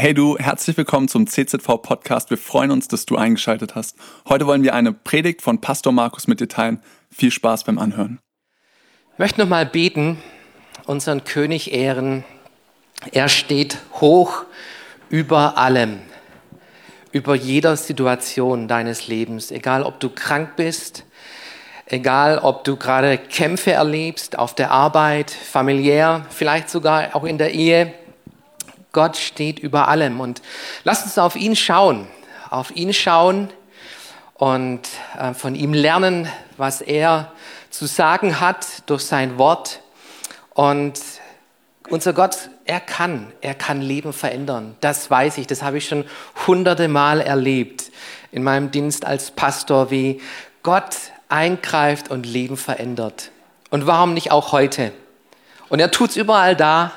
Hey du, herzlich willkommen zum CZV Podcast. Wir freuen uns, dass du eingeschaltet hast. Heute wollen wir eine Predigt von Pastor Markus mit dir teilen. Viel Spaß beim Anhören. Ich möchte nochmal beten, unseren König ehren. Er steht hoch über allem, über jeder Situation deines Lebens, egal ob du krank bist, egal ob du gerade Kämpfe erlebst auf der Arbeit, familiär, vielleicht sogar auch in der Ehe Gott steht über allem. Und lasst uns auf ihn schauen, auf ihn schauen und äh, von ihm lernen, was er zu sagen hat durch sein Wort. Und unser Gott, er kann, er kann Leben verändern. Das weiß ich, das habe ich schon hunderte Mal erlebt in meinem Dienst als Pastor, wie Gott eingreift und Leben verändert. Und warum nicht auch heute? Und er tut es überall da,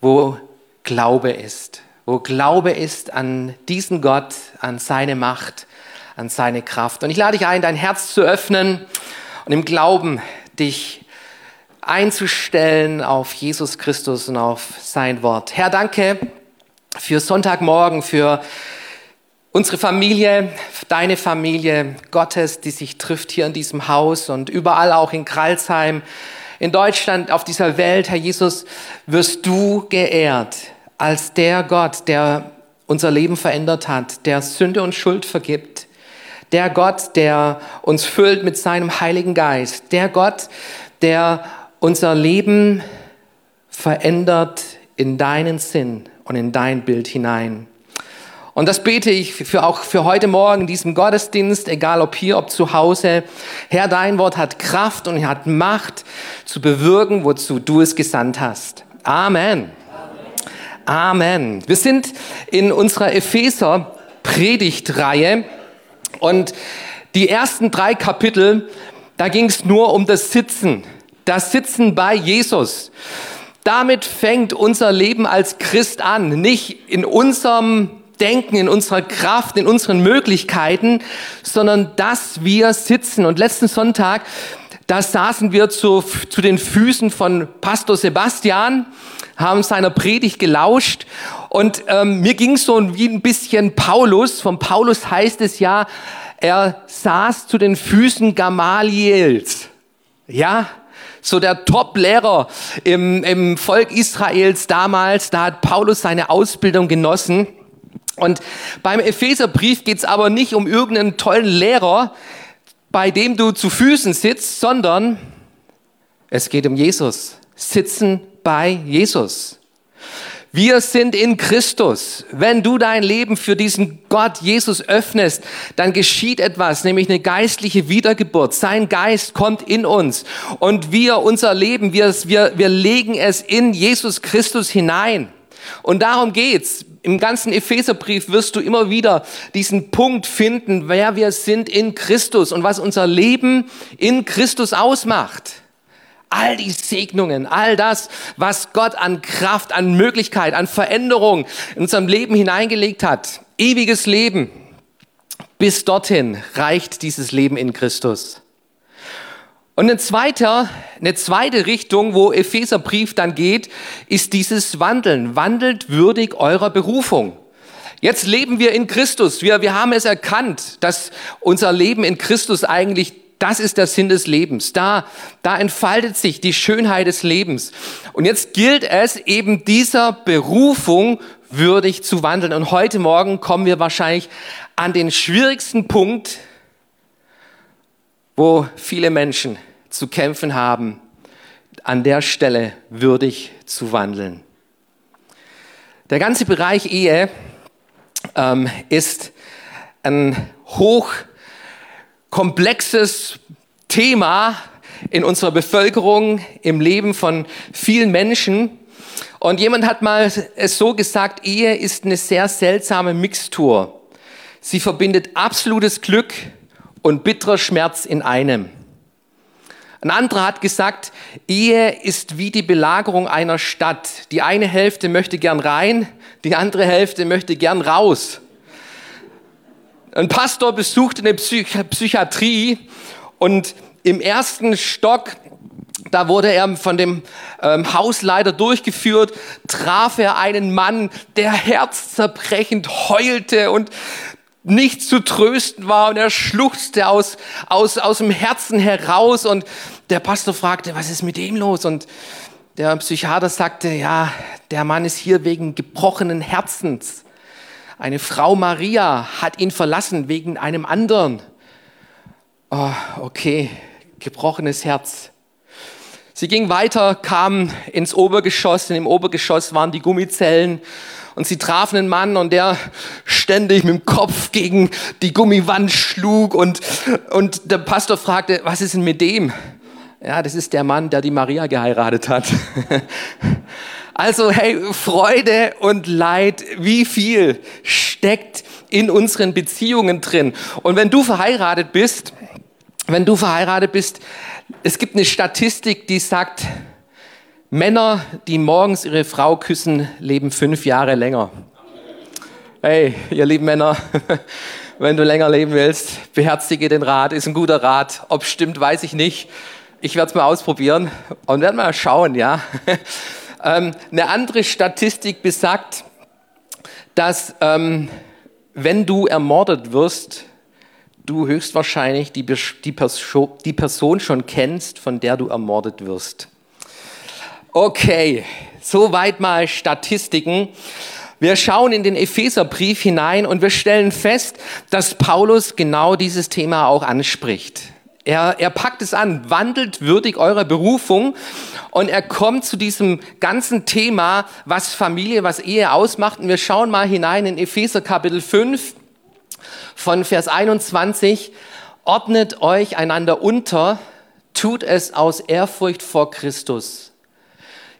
wo Glaube ist, wo Glaube ist an diesen Gott, an seine Macht, an seine Kraft. Und ich lade dich ein, dein Herz zu öffnen und im Glauben dich einzustellen auf Jesus Christus und auf sein Wort. Herr, danke für Sonntagmorgen, für unsere Familie, deine Familie Gottes, die sich trifft hier in diesem Haus und überall auch in Kralsheim, in Deutschland, auf dieser Welt. Herr Jesus, wirst du geehrt als der Gott, der unser Leben verändert hat, der Sünde und Schuld vergibt, der Gott, der uns füllt mit seinem Heiligen Geist, der Gott, der unser Leben verändert in deinen Sinn und in dein Bild hinein. Und das bete ich für auch für heute Morgen diesem Gottesdienst, egal ob hier, ob zu Hause. Herr, dein Wort hat Kraft und hat Macht zu bewirken, wozu du es gesandt hast. Amen. Amen. Wir sind in unserer Epheser Predigtreihe und die ersten drei Kapitel, da ging es nur um das Sitzen, das Sitzen bei Jesus. Damit fängt unser Leben als Christ an, nicht in unserem Denken, in unserer Kraft, in unseren Möglichkeiten, sondern dass wir sitzen. Und letzten Sonntag, da saßen wir zu, zu den Füßen von Pastor Sebastian haben seiner Predigt gelauscht und ähm, mir ging so wie ein bisschen Paulus. Von Paulus heißt es ja, er saß zu den Füßen Gamaliels. Ja, so der Top-Lehrer im, im Volk Israels damals, da hat Paulus seine Ausbildung genossen. Und beim Epheserbrief geht's aber nicht um irgendeinen tollen Lehrer, bei dem du zu Füßen sitzt, sondern es geht um Jesus. Sitzen bei Jesus. Wir sind in Christus. Wenn du dein Leben für diesen Gott Jesus öffnest, dann geschieht etwas, nämlich eine geistliche Wiedergeburt. Sein Geist kommt in uns und wir, unser Leben, wir, wir, wir legen es in Jesus Christus hinein. Und darum geht's. Im ganzen Epheserbrief wirst du immer wieder diesen Punkt finden, wer wir sind in Christus und was unser Leben in Christus ausmacht. All die Segnungen, all das, was Gott an Kraft, an Möglichkeit, an Veränderung in unserem Leben hineingelegt hat. Ewiges Leben. Bis dorthin reicht dieses Leben in Christus. Und ein zweiter, eine zweite Richtung, wo Epheserbrief dann geht, ist dieses Wandeln. Wandelt würdig eurer Berufung. Jetzt leben wir in Christus. Wir, wir haben es erkannt, dass unser Leben in Christus eigentlich das ist der Sinn des Lebens. Da, da entfaltet sich die Schönheit des Lebens. Und jetzt gilt es eben dieser Berufung würdig zu wandeln. Und heute Morgen kommen wir wahrscheinlich an den schwierigsten Punkt, wo viele Menschen zu kämpfen haben, an der Stelle würdig zu wandeln. Der ganze Bereich Ehe ähm, ist ein hoch komplexes Thema in unserer Bevölkerung, im Leben von vielen Menschen. Und jemand hat mal es so gesagt, Ehe ist eine sehr seltsame Mixtur. Sie verbindet absolutes Glück und bitterer Schmerz in einem. Ein anderer hat gesagt, Ehe ist wie die Belagerung einer Stadt. Die eine Hälfte möchte gern rein, die andere Hälfte möchte gern raus. Ein Pastor besuchte eine Psych Psychiatrie und im ersten Stock, da wurde er von dem ähm, Hausleiter durchgeführt, traf er einen Mann, der herzzerbrechend heulte und nicht zu trösten war und er schluchzte aus, aus, aus dem Herzen heraus und der Pastor fragte, was ist mit dem los? Und der Psychiater sagte, ja, der Mann ist hier wegen gebrochenen Herzens. Eine Frau Maria hat ihn verlassen wegen einem anderen. Oh, okay, gebrochenes Herz. Sie ging weiter, kam ins Obergeschoss. Und Im Obergeschoss waren die Gummizellen. Und sie trafen einen Mann und der ständig mit dem Kopf gegen die Gummiwand schlug. Und, und der Pastor fragte, was ist denn mit dem? Ja, das ist der Mann, der die Maria geheiratet hat. Also hey, Freude und Leid, wie viel steckt in unseren Beziehungen drin? Und wenn du verheiratet bist, wenn du verheiratet bist, es gibt eine Statistik, die sagt, Männer, die morgens ihre Frau küssen, leben fünf Jahre länger. Hey, ihr lieben Männer, wenn du länger leben willst, beherzige den Rat, ist ein guter Rat. Ob stimmt, weiß ich nicht. Ich werde es mal ausprobieren und werde mal schauen, ja. Ähm, eine andere Statistik besagt, dass ähm, wenn du ermordet wirst, du höchstwahrscheinlich die, die, Perso die Person schon kennst, von der du ermordet wirst. Okay, soweit mal Statistiken. Wir schauen in den Epheserbrief hinein und wir stellen fest, dass Paulus genau dieses Thema auch anspricht. Er, er packt es an, wandelt würdig eurer Berufung und er kommt zu diesem ganzen Thema, was Familie, was Ehe ausmacht. Und wir schauen mal hinein in Epheser Kapitel 5 von Vers 21. Ordnet euch einander unter, tut es aus Ehrfurcht vor Christus.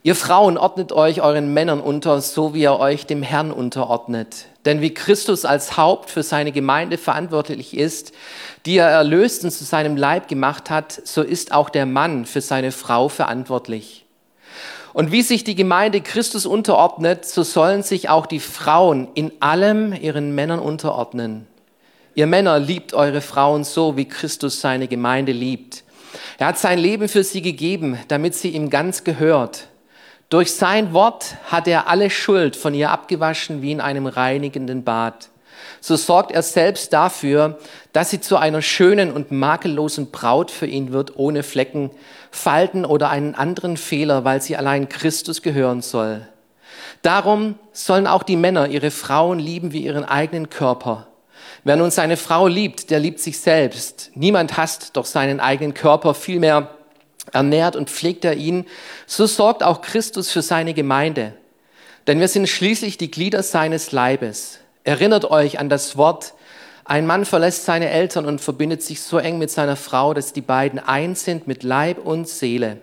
Ihr Frauen ordnet euch euren Männern unter, so wie ihr euch dem Herrn unterordnet. Denn wie Christus als Haupt für seine Gemeinde verantwortlich ist, die er erlöst und zu seinem Leib gemacht hat, so ist auch der Mann für seine Frau verantwortlich. Und wie sich die Gemeinde Christus unterordnet, so sollen sich auch die Frauen in allem ihren Männern unterordnen. Ihr Männer liebt eure Frauen so, wie Christus seine Gemeinde liebt. Er hat sein Leben für sie gegeben, damit sie ihm ganz gehört. Durch sein Wort hat er alle Schuld von ihr abgewaschen wie in einem reinigenden Bad so sorgt er selbst dafür, dass sie zu einer schönen und makellosen Braut für ihn wird, ohne Flecken, Falten oder einen anderen Fehler, weil sie allein Christus gehören soll. Darum sollen auch die Männer ihre Frauen lieben wie ihren eigenen Körper. Wer nun seine Frau liebt, der liebt sich selbst. Niemand hasst doch seinen eigenen Körper, vielmehr ernährt und pflegt er ihn. So sorgt auch Christus für seine Gemeinde. Denn wir sind schließlich die Glieder seines Leibes. Erinnert euch an das Wort, ein Mann verlässt seine Eltern und verbindet sich so eng mit seiner Frau, dass die beiden eins sind mit Leib und Seele.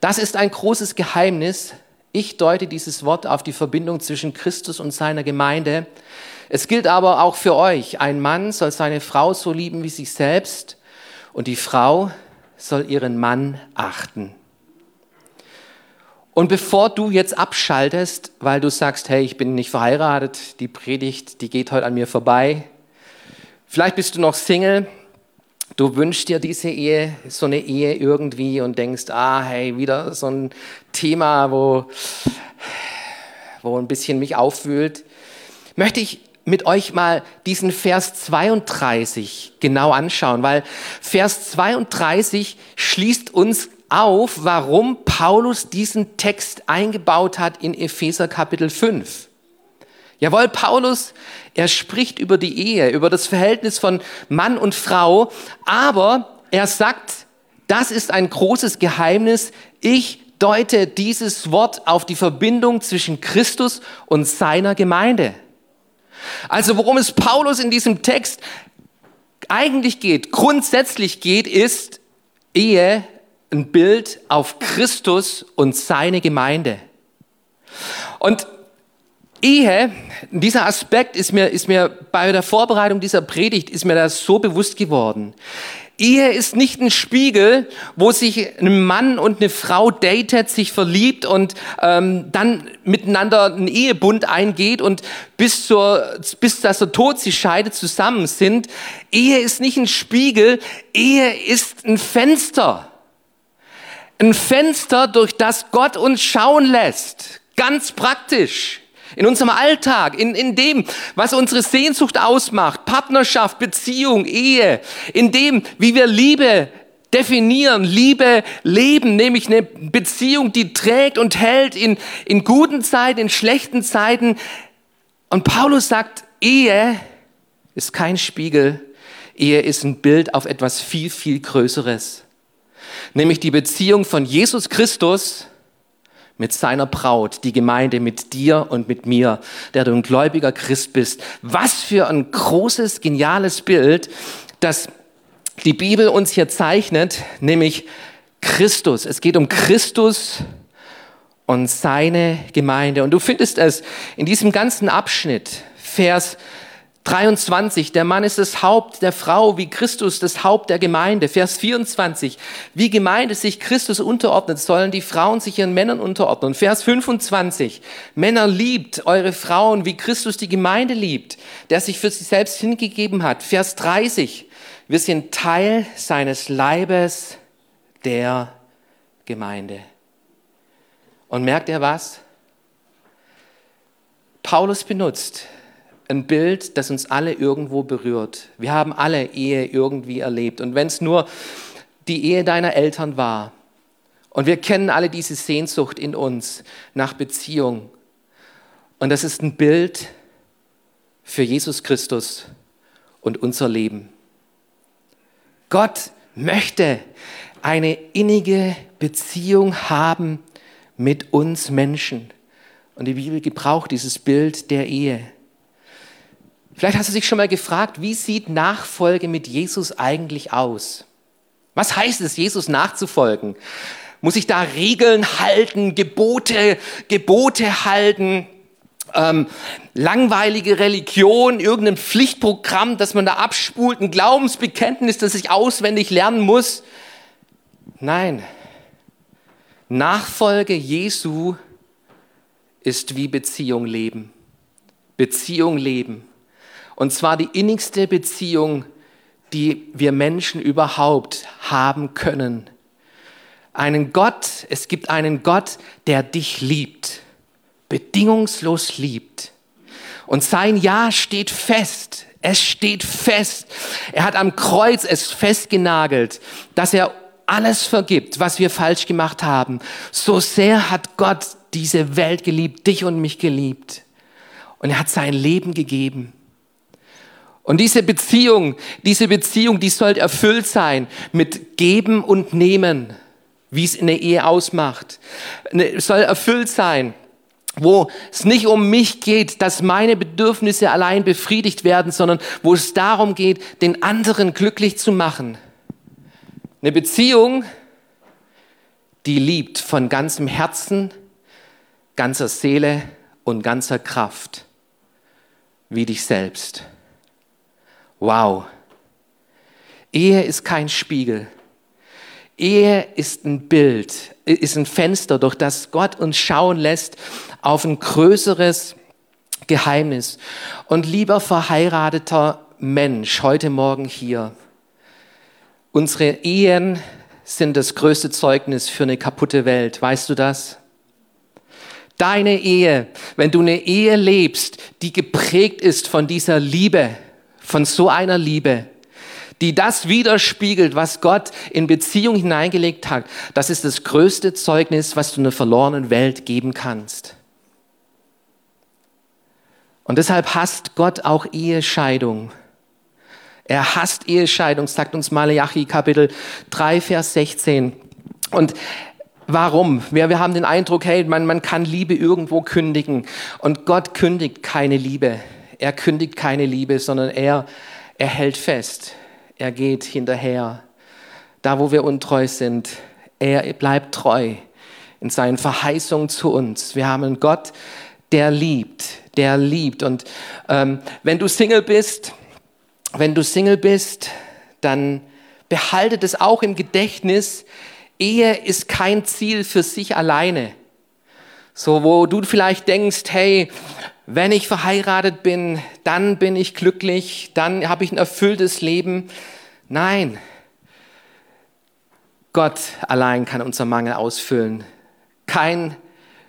Das ist ein großes Geheimnis. Ich deute dieses Wort auf die Verbindung zwischen Christus und seiner Gemeinde. Es gilt aber auch für euch. Ein Mann soll seine Frau so lieben wie sich selbst und die Frau soll ihren Mann achten. Und bevor du jetzt abschaltest, weil du sagst, hey, ich bin nicht verheiratet, die Predigt, die geht heute an mir vorbei. Vielleicht bist du noch Single, du wünschst dir diese Ehe, so eine Ehe irgendwie und denkst, ah, hey, wieder so ein Thema, wo, wo ein bisschen mich aufwühlt. Möchte ich mit euch mal diesen Vers 32 genau anschauen, weil Vers 32 schließt uns auf, warum Paulus diesen Text eingebaut hat in Epheser Kapitel 5. Jawohl, Paulus, er spricht über die Ehe, über das Verhältnis von Mann und Frau, aber er sagt, das ist ein großes Geheimnis. Ich deute dieses Wort auf die Verbindung zwischen Christus und seiner Gemeinde. Also worum es Paulus in diesem Text eigentlich geht, grundsätzlich geht, ist, Ehe ein Bild auf Christus und seine Gemeinde. Und Ehe, dieser Aspekt ist mir, ist mir bei der Vorbereitung dieser Predigt, ist mir das so bewusst geworden. Ehe ist nicht ein Spiegel, wo sich ein Mann und eine Frau datet, sich verliebt und ähm, dann miteinander einen Ehebund eingeht und bis, zur, bis dass der Tod sie scheidet zusammen sind. Ehe ist nicht ein Spiegel, Ehe ist ein Fenster Ein Fenster, durch das Gott uns schauen lässt. Ganz praktisch. In unserem Alltag, in, in dem, was unsere Sehnsucht ausmacht, Partnerschaft, Beziehung, Ehe, in dem, wie wir Liebe definieren, Liebe leben, nämlich eine Beziehung, die trägt und hält in, in guten Zeiten, in schlechten Zeiten. Und Paulus sagt, Ehe ist kein Spiegel, Ehe ist ein Bild auf etwas viel, viel Größeres. Nämlich die Beziehung von Jesus Christus mit seiner Braut, die Gemeinde mit dir und mit mir, der du ein gläubiger Christ bist. Was für ein großes, geniales Bild, das die Bibel uns hier zeichnet, nämlich Christus. Es geht um Christus und seine Gemeinde. Und du findest es in diesem ganzen Abschnitt, Vers 23, der Mann ist das Haupt der Frau, wie Christus das Haupt der Gemeinde. Vers 24, wie Gemeinde sich Christus unterordnet, sollen die Frauen sich ihren Männern unterordnen. Vers 25, Männer liebt eure Frauen, wie Christus die Gemeinde liebt, der sich für sie selbst hingegeben hat. Vers 30, wir sind Teil seines Leibes, der Gemeinde. Und merkt ihr was? Paulus benutzt ein Bild, das uns alle irgendwo berührt. Wir haben alle Ehe irgendwie erlebt. Und wenn es nur die Ehe deiner Eltern war, und wir kennen alle diese Sehnsucht in uns nach Beziehung. Und das ist ein Bild für Jesus Christus und unser Leben. Gott möchte eine innige Beziehung haben mit uns Menschen. Und die Bibel gebraucht dieses Bild der Ehe. Vielleicht hast du dich schon mal gefragt, wie sieht Nachfolge mit Jesus eigentlich aus? Was heißt es, Jesus nachzufolgen? Muss ich da Regeln halten, Gebote, Gebote halten? Ähm, langweilige Religion, irgendein Pflichtprogramm, das man da abspult, ein Glaubensbekenntnis, das ich auswendig lernen muss. Nein, Nachfolge Jesu ist wie Beziehung leben. Beziehung leben. Und zwar die innigste Beziehung, die wir Menschen überhaupt haben können. Einen Gott, es gibt einen Gott, der dich liebt, bedingungslos liebt. Und sein Ja steht fest. Es steht fest. Er hat am Kreuz es festgenagelt, dass er alles vergibt, was wir falsch gemacht haben. So sehr hat Gott diese Welt geliebt, dich und mich geliebt. Und er hat sein Leben gegeben. Und diese Beziehung, diese Beziehung, die soll erfüllt sein mit Geben und Nehmen, wie es in der Ehe ausmacht. Ne, soll erfüllt sein, wo es nicht um mich geht, dass meine Bedürfnisse allein befriedigt werden, sondern wo es darum geht, den anderen glücklich zu machen. Eine Beziehung, die liebt von ganzem Herzen, ganzer Seele und ganzer Kraft, wie dich selbst. Wow. Ehe ist kein Spiegel. Ehe ist ein Bild, ist ein Fenster, durch das Gott uns schauen lässt auf ein größeres Geheimnis. Und lieber verheirateter Mensch, heute Morgen hier, unsere Ehen sind das größte Zeugnis für eine kaputte Welt. Weißt du das? Deine Ehe, wenn du eine Ehe lebst, die geprägt ist von dieser Liebe, von so einer Liebe, die das widerspiegelt, was Gott in Beziehung hineingelegt hat, das ist das größte Zeugnis, was du einer verlorenen Welt geben kannst. Und deshalb hasst Gott auch Ehescheidung. Er hasst Ehescheidung, sagt uns Malachi Kapitel 3, Vers 16. Und Warum? Wir, wir haben den Eindruck, hey, man, man kann Liebe irgendwo kündigen. Und Gott kündigt keine Liebe. Er kündigt keine Liebe, sondern er, er hält fest. Er geht hinterher. Da, wo wir untreu sind, er bleibt treu in seinen Verheißungen zu uns. Wir haben einen Gott, der liebt, der liebt. Und ähm, wenn du Single bist, wenn du Single bist, dann behaltet es auch im Gedächtnis, Ehe ist kein Ziel für sich alleine. So, wo du vielleicht denkst, hey, wenn ich verheiratet bin, dann bin ich glücklich, dann habe ich ein erfülltes Leben. Nein. Gott allein kann unser Mangel ausfüllen. Kein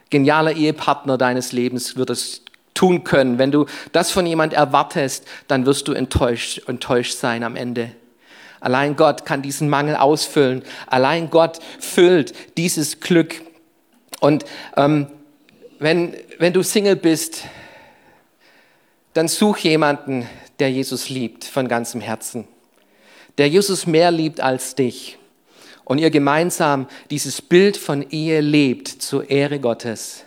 genialer Ehepartner deines Lebens wird es tun können. Wenn du das von jemand erwartest, dann wirst du enttäuscht, enttäuscht sein am Ende. Allein Gott kann diesen Mangel ausfüllen. Allein Gott füllt dieses Glück. Und ähm, wenn, wenn du Single bist, dann such jemanden, der Jesus liebt von ganzem Herzen, der Jesus mehr liebt als dich und ihr gemeinsam dieses Bild von Ehe lebt zur Ehre Gottes.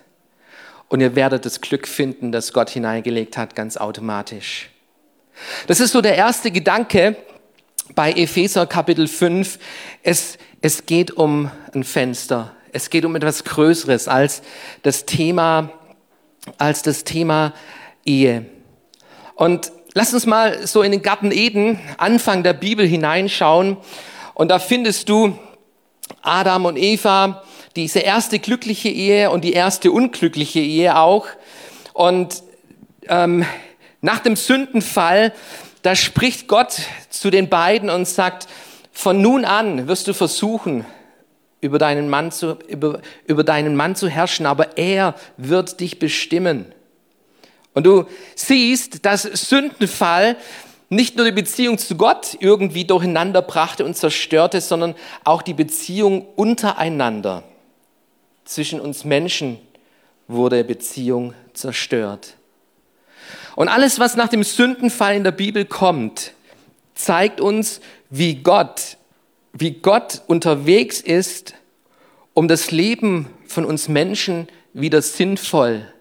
Und ihr werdet das Glück finden, das Gott hineingelegt hat, ganz automatisch. Das ist so der erste Gedanke bei Epheser Kapitel 5. Es, es geht um ein Fenster. Es geht um etwas Größeres als das Thema, als das Thema Ehe. Und lass uns mal so in den Garten Eden, Anfang der Bibel hineinschauen. Und da findest du Adam und Eva, diese erste glückliche Ehe und die erste unglückliche Ehe auch. Und ähm, nach dem Sündenfall, da spricht Gott zu den beiden und sagt, von nun an wirst du versuchen, über deinen Mann zu, über, über deinen Mann zu herrschen, aber er wird dich bestimmen. Und du siehst, dass Sündenfall nicht nur die Beziehung zu Gott irgendwie durcheinander brachte und zerstörte, sondern auch die Beziehung untereinander. Zwischen uns Menschen wurde Beziehung zerstört. Und alles, was nach dem Sündenfall in der Bibel kommt, zeigt uns, wie Gott, wie Gott unterwegs ist, um das Leben von uns Menschen wieder sinnvoll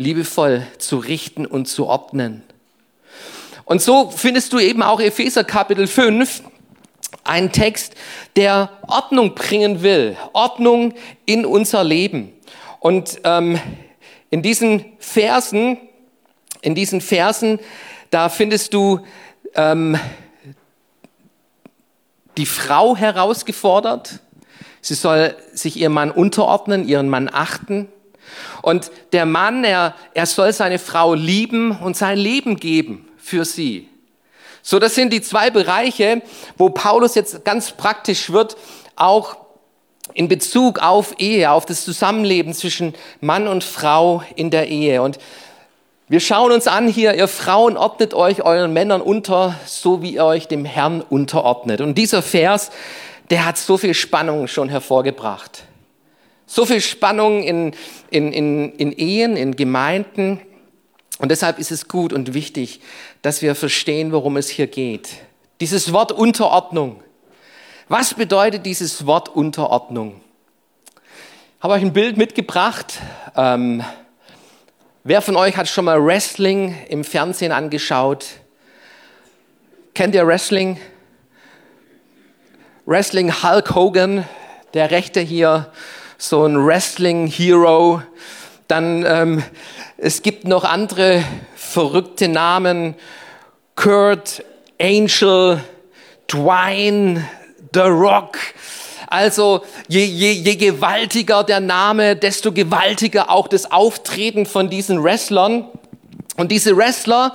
liebevoll zu richten und zu ordnen. Und so findest du eben auch Epheser Kapitel 5, einen Text, der Ordnung bringen will, Ordnung in unser Leben. Und ähm, in diesen Versen, in diesen Versen, da findest du ähm, die Frau herausgefordert. Sie soll sich ihrem Mann unterordnen, ihren Mann achten. Und der Mann, er, er soll seine Frau lieben und sein Leben geben für sie. So, das sind die zwei Bereiche, wo Paulus jetzt ganz praktisch wird, auch in Bezug auf Ehe, auf das Zusammenleben zwischen Mann und Frau in der Ehe. Und wir schauen uns an hier, ihr Frauen ordnet euch euren Männern unter, so wie ihr euch dem Herrn unterordnet. Und dieser Vers, der hat so viel Spannung schon hervorgebracht. So viel Spannung in, in, in, in Ehen, in Gemeinden. Und deshalb ist es gut und wichtig, dass wir verstehen, worum es hier geht. Dieses Wort Unterordnung. Was bedeutet dieses Wort Unterordnung? Ich habe euch ein Bild mitgebracht. Ähm, wer von euch hat schon mal Wrestling im Fernsehen angeschaut? Kennt ihr Wrestling? Wrestling Hulk Hogan, der Rechte hier, so ein Wrestling-Hero. Dann ähm, es gibt noch andere verrückte Namen. Kurt, Angel, Dwayne, The Rock. Also je, je, je gewaltiger der Name, desto gewaltiger auch das Auftreten von diesen Wrestlern. Und diese Wrestler,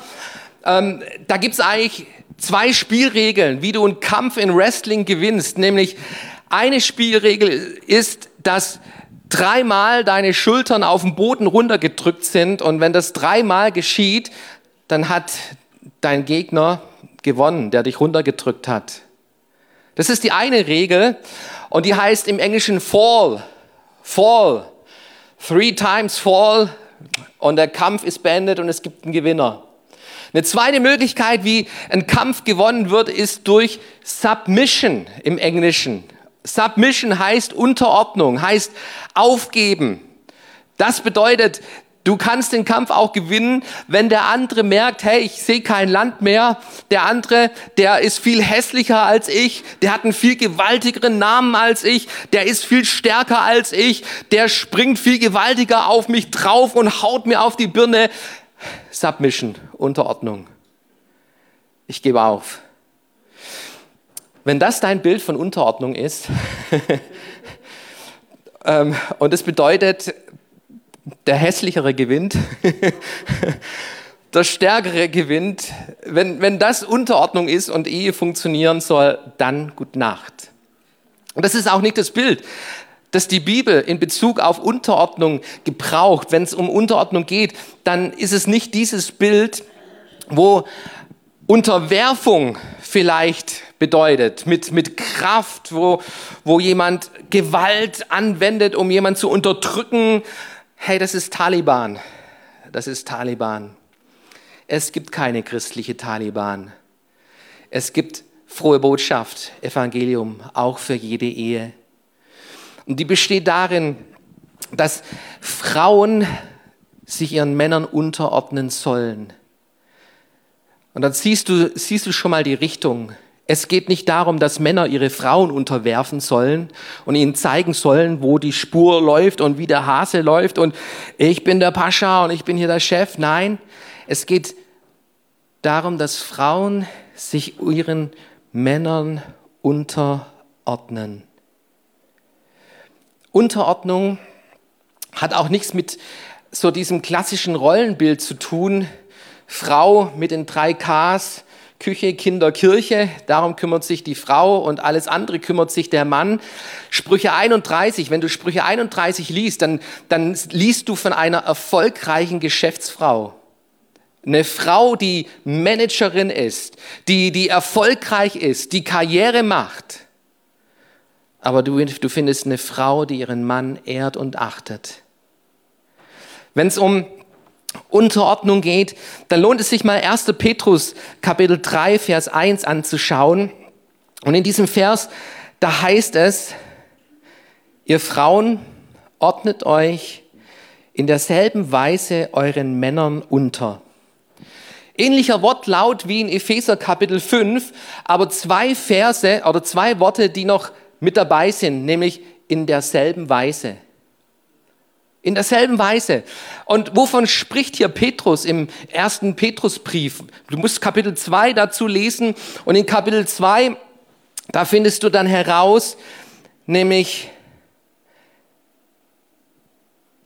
ähm, da gibt's eigentlich zwei Spielregeln, wie du einen Kampf in Wrestling gewinnst. Nämlich eine Spielregel ist, dass dreimal deine Schultern auf den Boden runtergedrückt sind und wenn das dreimal geschieht, dann hat dein Gegner gewonnen, der dich runtergedrückt hat. Das ist die eine Regel und die heißt im Englischen Fall. Fall. Three times Fall und der Kampf ist beendet und es gibt einen Gewinner. Eine zweite Möglichkeit, wie ein Kampf gewonnen wird, ist durch Submission im Englischen. Submission heißt Unterordnung, heißt aufgeben. Das bedeutet, du kannst den Kampf auch gewinnen, wenn der andere merkt, hey, ich sehe kein Land mehr. Der andere, der ist viel hässlicher als ich, der hat einen viel gewaltigeren Namen als ich, der ist viel stärker als ich, der springt viel gewaltiger auf mich drauf und haut mir auf die Birne. Submission, Unterordnung. Ich gebe auf. Wenn das dein Bild von Unterordnung ist, ähm, und es bedeutet, der Hässlichere gewinnt, der Stärkere gewinnt, wenn, wenn das Unterordnung ist und Ehe funktionieren soll, dann gut Nacht. Und das ist auch nicht das Bild, das die Bibel in Bezug auf Unterordnung gebraucht. Wenn es um Unterordnung geht, dann ist es nicht dieses Bild, wo Unterwerfung vielleicht bedeutet, mit, mit Kraft, wo, wo jemand Gewalt anwendet, um jemand zu unterdrücken. Hey, das ist Taliban. Das ist Taliban. Es gibt keine christliche Taliban. Es gibt frohe Botschaft, Evangelium, auch für jede Ehe. Und die besteht darin, dass Frauen sich ihren Männern unterordnen sollen. Und dann siehst du, siehst du schon mal die Richtung. Es geht nicht darum, dass Männer ihre Frauen unterwerfen sollen und ihnen zeigen sollen, wo die Spur läuft und wie der Hase läuft und ich bin der Pascha und ich bin hier der Chef. Nein, es geht darum, dass Frauen sich ihren Männern unterordnen. Unterordnung hat auch nichts mit so diesem klassischen Rollenbild zu tun. Frau mit den drei Ks, Küche, Kinder, Kirche. Darum kümmert sich die Frau und alles andere kümmert sich der Mann. Sprüche 31, wenn du Sprüche 31 liest, dann, dann liest du von einer erfolgreichen Geschäftsfrau. Eine Frau, die Managerin ist, die, die erfolgreich ist, die Karriere macht. Aber du, du findest eine Frau, die ihren Mann ehrt und achtet. Wenn es um Unterordnung geht, dann lohnt es sich mal 1. Petrus Kapitel 3, Vers 1 anzuschauen. Und in diesem Vers, da heißt es, ihr Frauen ordnet euch in derselben Weise euren Männern unter Ähnlicher Wortlaut wie in Epheser Kapitel 5, aber zwei Verse oder zwei Worte, die noch mit dabei sind, nämlich in derselben Weise. In derselben Weise. Und wovon spricht hier Petrus im ersten Petrusbrief? Du musst Kapitel 2 dazu lesen und in Kapitel 2, da findest du dann heraus, nämlich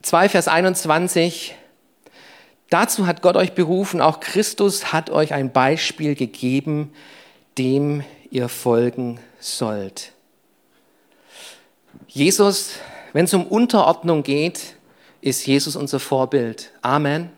2 Vers 21, Dazu hat Gott euch berufen, auch Christus hat euch ein Beispiel gegeben, dem ihr folgen sollt. Jesus, wenn es um Unterordnung geht, ist Jesus unser Vorbild. Amen.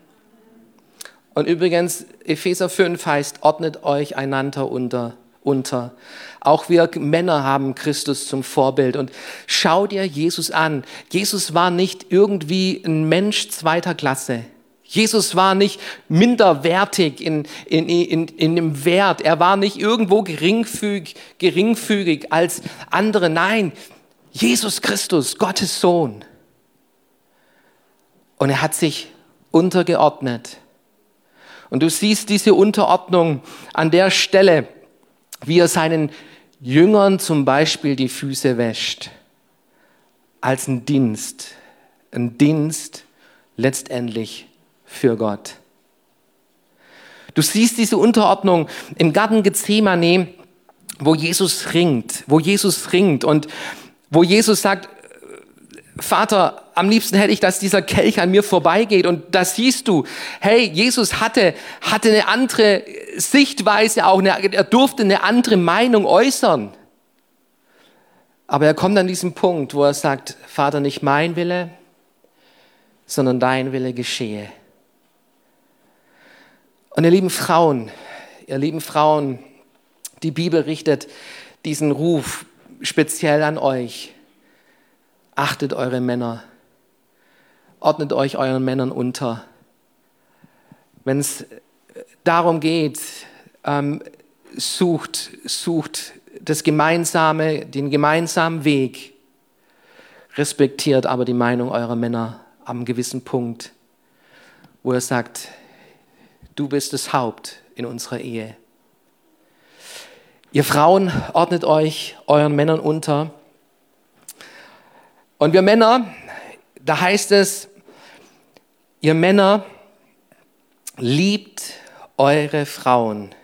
Und übrigens, Epheser 5 heißt, ordnet euch einander unter, unter. Auch wir Männer haben Christus zum Vorbild. Und schau dir Jesus an. Jesus war nicht irgendwie ein Mensch zweiter Klasse. Jesus war nicht minderwertig in, in, in, in dem Wert. Er war nicht irgendwo geringfügig, geringfügig als andere. Nein, Jesus Christus, Gottes Sohn. Und er hat sich untergeordnet. Und du siehst diese Unterordnung an der Stelle, wie er seinen Jüngern zum Beispiel die Füße wäscht, als ein Dienst. Ein Dienst letztendlich für Gott. Du siehst diese Unterordnung im Garten Gethsemane, wo Jesus ringt, wo Jesus ringt und wo Jesus sagt, Vater, am liebsten hätte ich, dass dieser Kelch an mir vorbeigeht. Und da siehst du, hey, Jesus hatte, hatte eine andere Sichtweise auch, eine, er durfte eine andere Meinung äußern. Aber er kommt an diesen Punkt, wo er sagt, Vater, nicht mein Wille, sondern dein Wille geschehe. Und ihr lieben Frauen, ihr lieben Frauen, die Bibel richtet diesen Ruf speziell an euch. Achtet eure Männer. Ordnet euch euren Männern unter. Wenn es darum geht, ähm, sucht, sucht das Gemeinsame, den gemeinsamen Weg. Respektiert aber die Meinung eurer Männer am gewissen Punkt, wo er sagt, du bist das Haupt in unserer Ehe. Ihr Frauen ordnet euch euren Männern unter. Und wir Männer, da heißt es, ihr Männer liebt eure Frauen,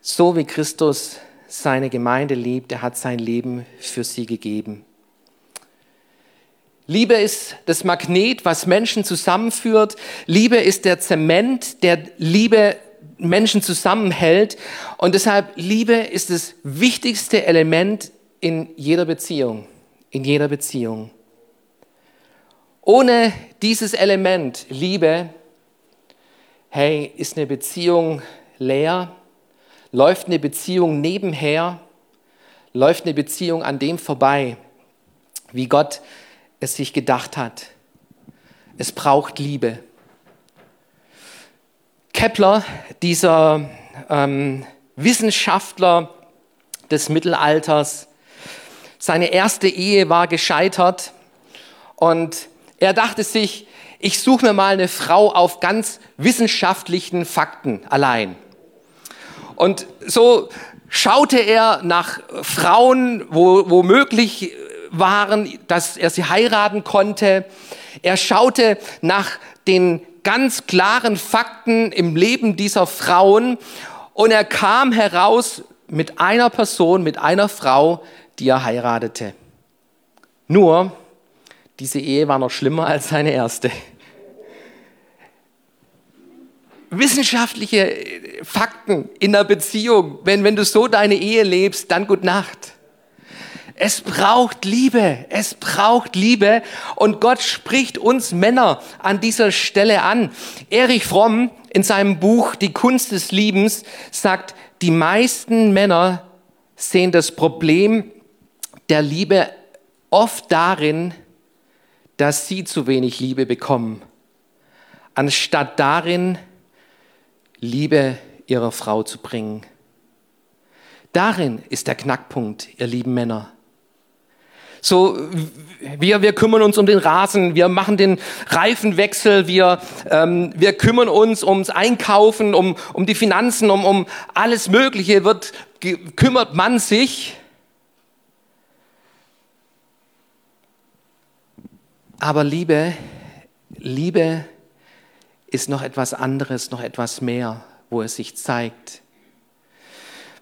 so wie Christus seine Gemeinde liebt. Er hat sein Leben für sie gegeben. Liebe ist das Magnet, was Menschen zusammenführt. Liebe ist der Zement, der Liebe Menschen zusammenhält. Und deshalb Liebe ist das wichtigste Element in jeder Beziehung, in jeder Beziehung. Ohne dieses Element Liebe, hey, ist eine Beziehung leer, läuft eine Beziehung nebenher, läuft eine Beziehung an dem vorbei, wie Gott es sich gedacht hat. Es braucht Liebe. Kepler, dieser ähm, Wissenschaftler des Mittelalters, seine erste Ehe war gescheitert und er dachte sich, ich suche mir mal eine Frau auf ganz wissenschaftlichen Fakten allein. Und so schaute er nach Frauen, wo, wo möglich waren, dass er sie heiraten konnte. Er schaute nach den ganz klaren Fakten im Leben dieser Frauen und er kam heraus mit einer Person, mit einer Frau, die er heiratete. Nur, diese Ehe war noch schlimmer als seine erste. Wissenschaftliche Fakten in der Beziehung, wenn, wenn du so deine Ehe lebst, dann gut Nacht. Es braucht Liebe, es braucht Liebe und Gott spricht uns Männer an dieser Stelle an. Erich Fromm in seinem Buch Die Kunst des Liebens sagt, die meisten Männer sehen das Problem der Liebe oft darin, dass sie zu wenig Liebe bekommen, anstatt darin, Liebe ihrer Frau zu bringen. Darin ist der Knackpunkt, ihr lieben Männer. So, wir, wir kümmern uns um den Rasen, wir machen den Reifenwechsel, wir, ähm, wir kümmern uns ums Einkaufen, um, um die Finanzen, um, um alles Mögliche, wird, kümmert man sich. Aber Liebe, Liebe ist noch etwas anderes, noch etwas mehr, wo es sich zeigt.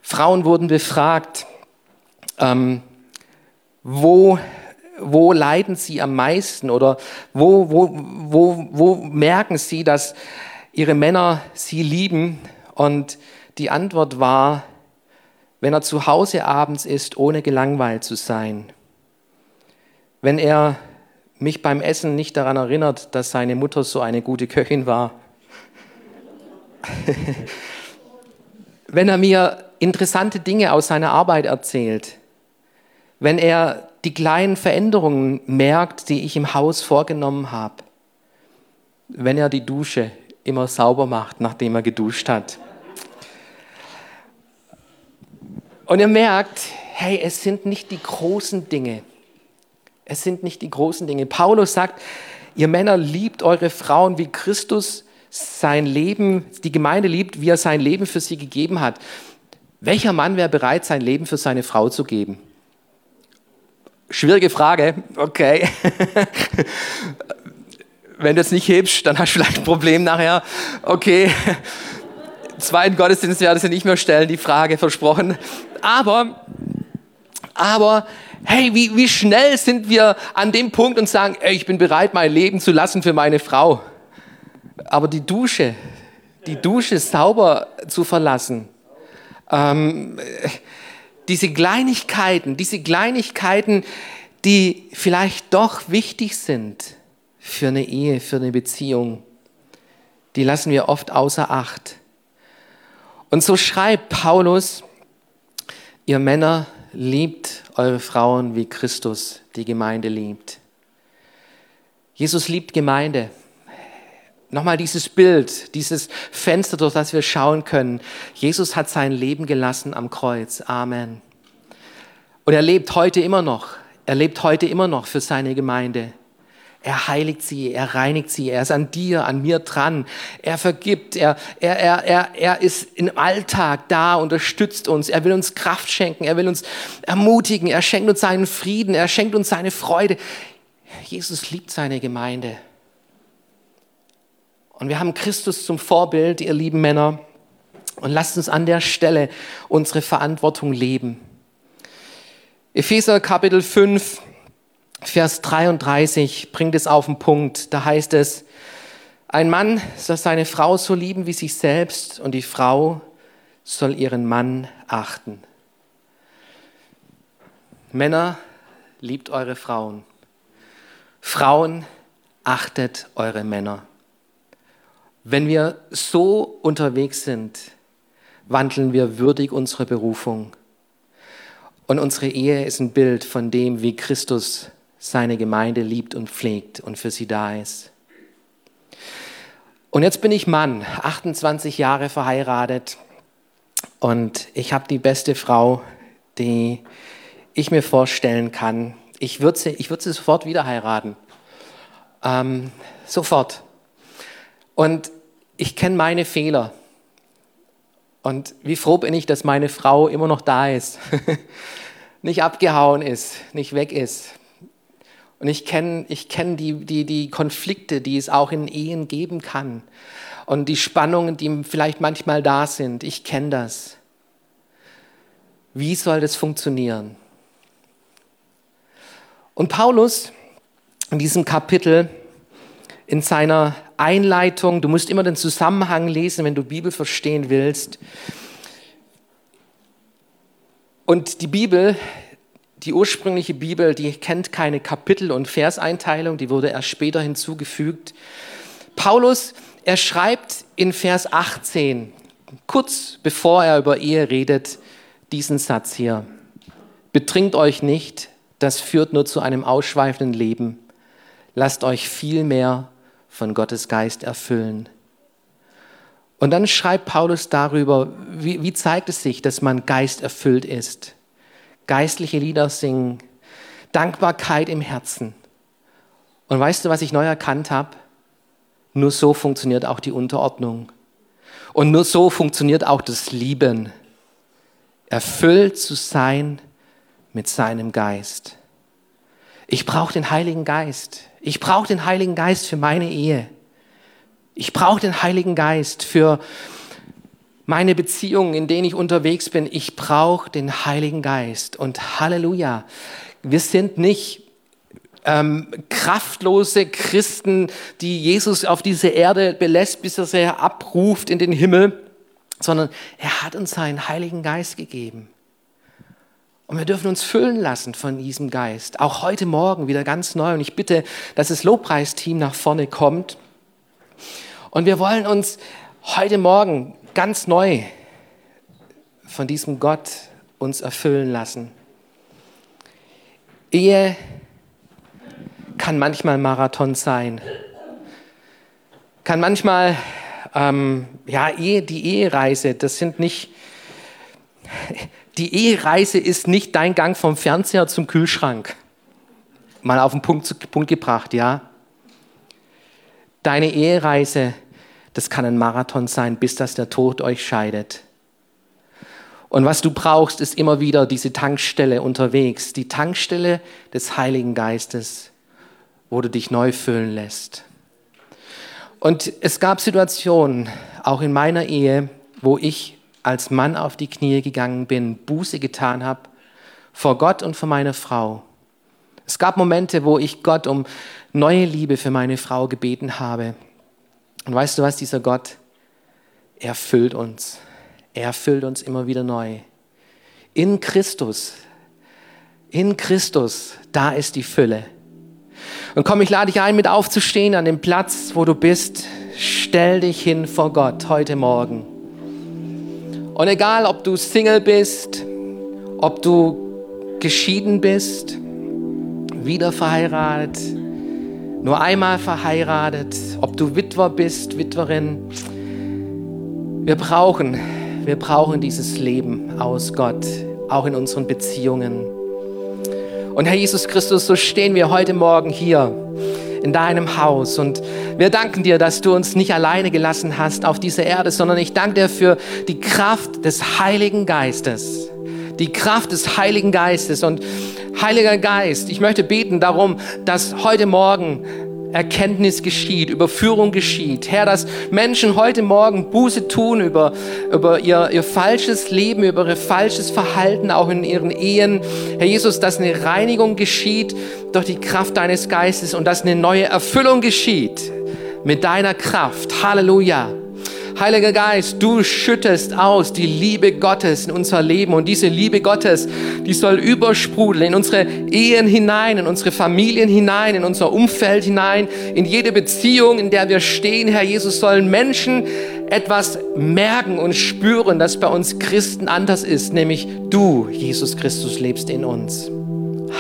Frauen wurden befragt, ähm, wo, wo leiden sie am meisten oder wo, wo, wo, wo merken sie, dass ihre Männer sie lieben? Und die Antwort war, wenn er zu Hause abends ist, ohne gelangweilt zu sein. Wenn er mich beim Essen nicht daran erinnert, dass seine Mutter so eine gute Köchin war. wenn er mir interessante Dinge aus seiner Arbeit erzählt wenn er die kleinen Veränderungen merkt, die ich im Haus vorgenommen habe, wenn er die Dusche immer sauber macht, nachdem er geduscht hat. Und er merkt, hey, es sind nicht die großen Dinge. Es sind nicht die großen Dinge. Paulus sagt, ihr Männer liebt eure Frauen, wie Christus sein Leben, die Gemeinde liebt, wie er sein Leben für sie gegeben hat. Welcher Mann wäre bereit, sein Leben für seine Frau zu geben? Schwierige Frage, okay. Wenn du es nicht hebst, dann hast du vielleicht ein Problem nachher. Okay, zweiten Gottesdienst werde ich nicht mehr stellen, die Frage versprochen. Aber, aber, hey, wie, wie schnell sind wir an dem Punkt und sagen, ey, ich bin bereit, mein Leben zu lassen für meine Frau. Aber die Dusche, die Dusche sauber zu verlassen, ähm, diese Kleinigkeiten, diese Kleinigkeiten, die vielleicht doch wichtig sind für eine Ehe, für eine Beziehung, die lassen wir oft außer Acht. Und so schreibt Paulus, ihr Männer liebt eure Frauen, wie Christus die Gemeinde liebt. Jesus liebt Gemeinde. Nochmal dieses Bild, dieses Fenster, durch das wir schauen können. Jesus hat sein Leben gelassen am Kreuz. Amen. Und er lebt heute immer noch. Er lebt heute immer noch für seine Gemeinde. Er heiligt sie, er reinigt sie, er ist an dir, an mir dran. Er vergibt, er, er, er, er, er ist im Alltag da, unterstützt uns. Er will uns Kraft schenken, er will uns ermutigen, er schenkt uns seinen Frieden, er schenkt uns seine Freude. Jesus liebt seine Gemeinde. Und wir haben Christus zum Vorbild, ihr lieben Männer. Und lasst uns an der Stelle unsere Verantwortung leben. Epheser Kapitel 5, Vers 33 bringt es auf den Punkt. Da heißt es, ein Mann soll seine Frau so lieben wie sich selbst und die Frau soll ihren Mann achten. Männer, liebt eure Frauen. Frauen, achtet eure Männer. Wenn wir so unterwegs sind, wandeln wir würdig unsere Berufung. Und unsere Ehe ist ein Bild von dem, wie Christus seine Gemeinde liebt und pflegt und für sie da ist. Und jetzt bin ich Mann, 28 Jahre verheiratet und ich habe die beste Frau, die ich mir vorstellen kann. Ich würde sie, ich würd sie sofort wieder heiraten. Ähm, sofort. Und ich kenne meine Fehler. Und wie froh bin ich, dass meine Frau immer noch da ist, nicht abgehauen ist, nicht weg ist. Und ich kenne ich kenn die, die, die Konflikte, die es auch in Ehen geben kann. Und die Spannungen, die vielleicht manchmal da sind. Ich kenne das. Wie soll das funktionieren? Und Paulus in diesem Kapitel, in seiner Einleitung, du musst immer den Zusammenhang lesen, wenn du Bibel verstehen willst. Und die Bibel, die ursprüngliche Bibel, die kennt keine Kapitel- und Verseinteilung, die wurde erst später hinzugefügt. Paulus, er schreibt in Vers 18, kurz bevor er über Ehe redet, diesen Satz hier. Betrinkt euch nicht, das führt nur zu einem ausschweifenden Leben. Lasst euch vielmehr von Gottes Geist erfüllen. Und dann schreibt Paulus darüber, wie, wie zeigt es sich, dass man geisterfüllt ist. Geistliche Lieder singen, Dankbarkeit im Herzen. Und weißt du, was ich neu erkannt habe? Nur so funktioniert auch die Unterordnung. Und nur so funktioniert auch das Lieben. Erfüllt zu sein mit seinem Geist. Ich brauche den Heiligen Geist. Ich brauche den Heiligen Geist für meine Ehe. Ich brauche den Heiligen Geist für meine Beziehungen, in denen ich unterwegs bin. Ich brauche den Heiligen Geist. Und Halleluja, wir sind nicht ähm, kraftlose Christen, die Jesus auf diese Erde belässt, bis er sie abruft in den Himmel, sondern er hat uns seinen Heiligen Geist gegeben. Und wir dürfen uns füllen lassen von diesem Geist. Auch heute Morgen wieder ganz neu. Und ich bitte, dass das Lobpreisteam nach vorne kommt. Und wir wollen uns heute Morgen ganz neu von diesem Gott uns erfüllen lassen. Ehe kann manchmal Marathon sein. Kann manchmal, ähm, ja, Ehe, die Ehereise, das sind nicht die Ehereise ist nicht dein Gang vom Fernseher zum Kühlschrank. Mal auf den Punkt, Punkt gebracht, ja. Deine Ehereise, das kann ein Marathon sein, bis das der Tod euch scheidet. Und was du brauchst, ist immer wieder diese Tankstelle unterwegs, die Tankstelle des Heiligen Geistes, wo du dich neu füllen lässt. Und es gab Situationen, auch in meiner Ehe, wo ich als Mann auf die Knie gegangen bin, Buße getan habe vor Gott und vor meiner Frau. Es gab Momente, wo ich Gott um neue Liebe für meine Frau gebeten habe. Und weißt du was, dieser Gott, er füllt uns. Er füllt uns immer wieder neu. In Christus, in Christus, da ist die Fülle. Und komm, ich lade dich ein, mit aufzustehen an dem Platz, wo du bist. Stell dich hin vor Gott heute Morgen. Und egal, ob du Single bist, ob du geschieden bist, wieder verheiratet, nur einmal verheiratet, ob du Witwer bist, Witwerin, wir brauchen, wir brauchen dieses Leben aus Gott, auch in unseren Beziehungen. Und Herr Jesus Christus, so stehen wir heute Morgen hier in deinem Haus. Und wir danken dir, dass du uns nicht alleine gelassen hast auf dieser Erde, sondern ich danke dir für die Kraft des Heiligen Geistes. Die Kraft des Heiligen Geistes. Und Heiliger Geist, ich möchte beten darum, dass heute Morgen Erkenntnis geschieht, Überführung geschieht. Herr, dass Menschen heute Morgen Buße tun über, über ihr, ihr falsches Leben, über ihr falsches Verhalten, auch in ihren Ehen. Herr Jesus, dass eine Reinigung geschieht durch die Kraft deines Geistes und dass eine neue Erfüllung geschieht mit deiner Kraft. Halleluja. Heiliger Geist, du schüttest aus die Liebe Gottes in unser Leben und diese Liebe Gottes, die soll übersprudeln in unsere Ehen hinein, in unsere Familien hinein, in unser Umfeld hinein, in jede Beziehung, in der wir stehen, Herr Jesus, sollen Menschen etwas merken und spüren, dass bei uns Christen anders ist, nämlich du, Jesus Christus, lebst in uns.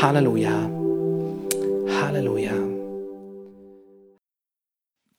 Halleluja. Halleluja.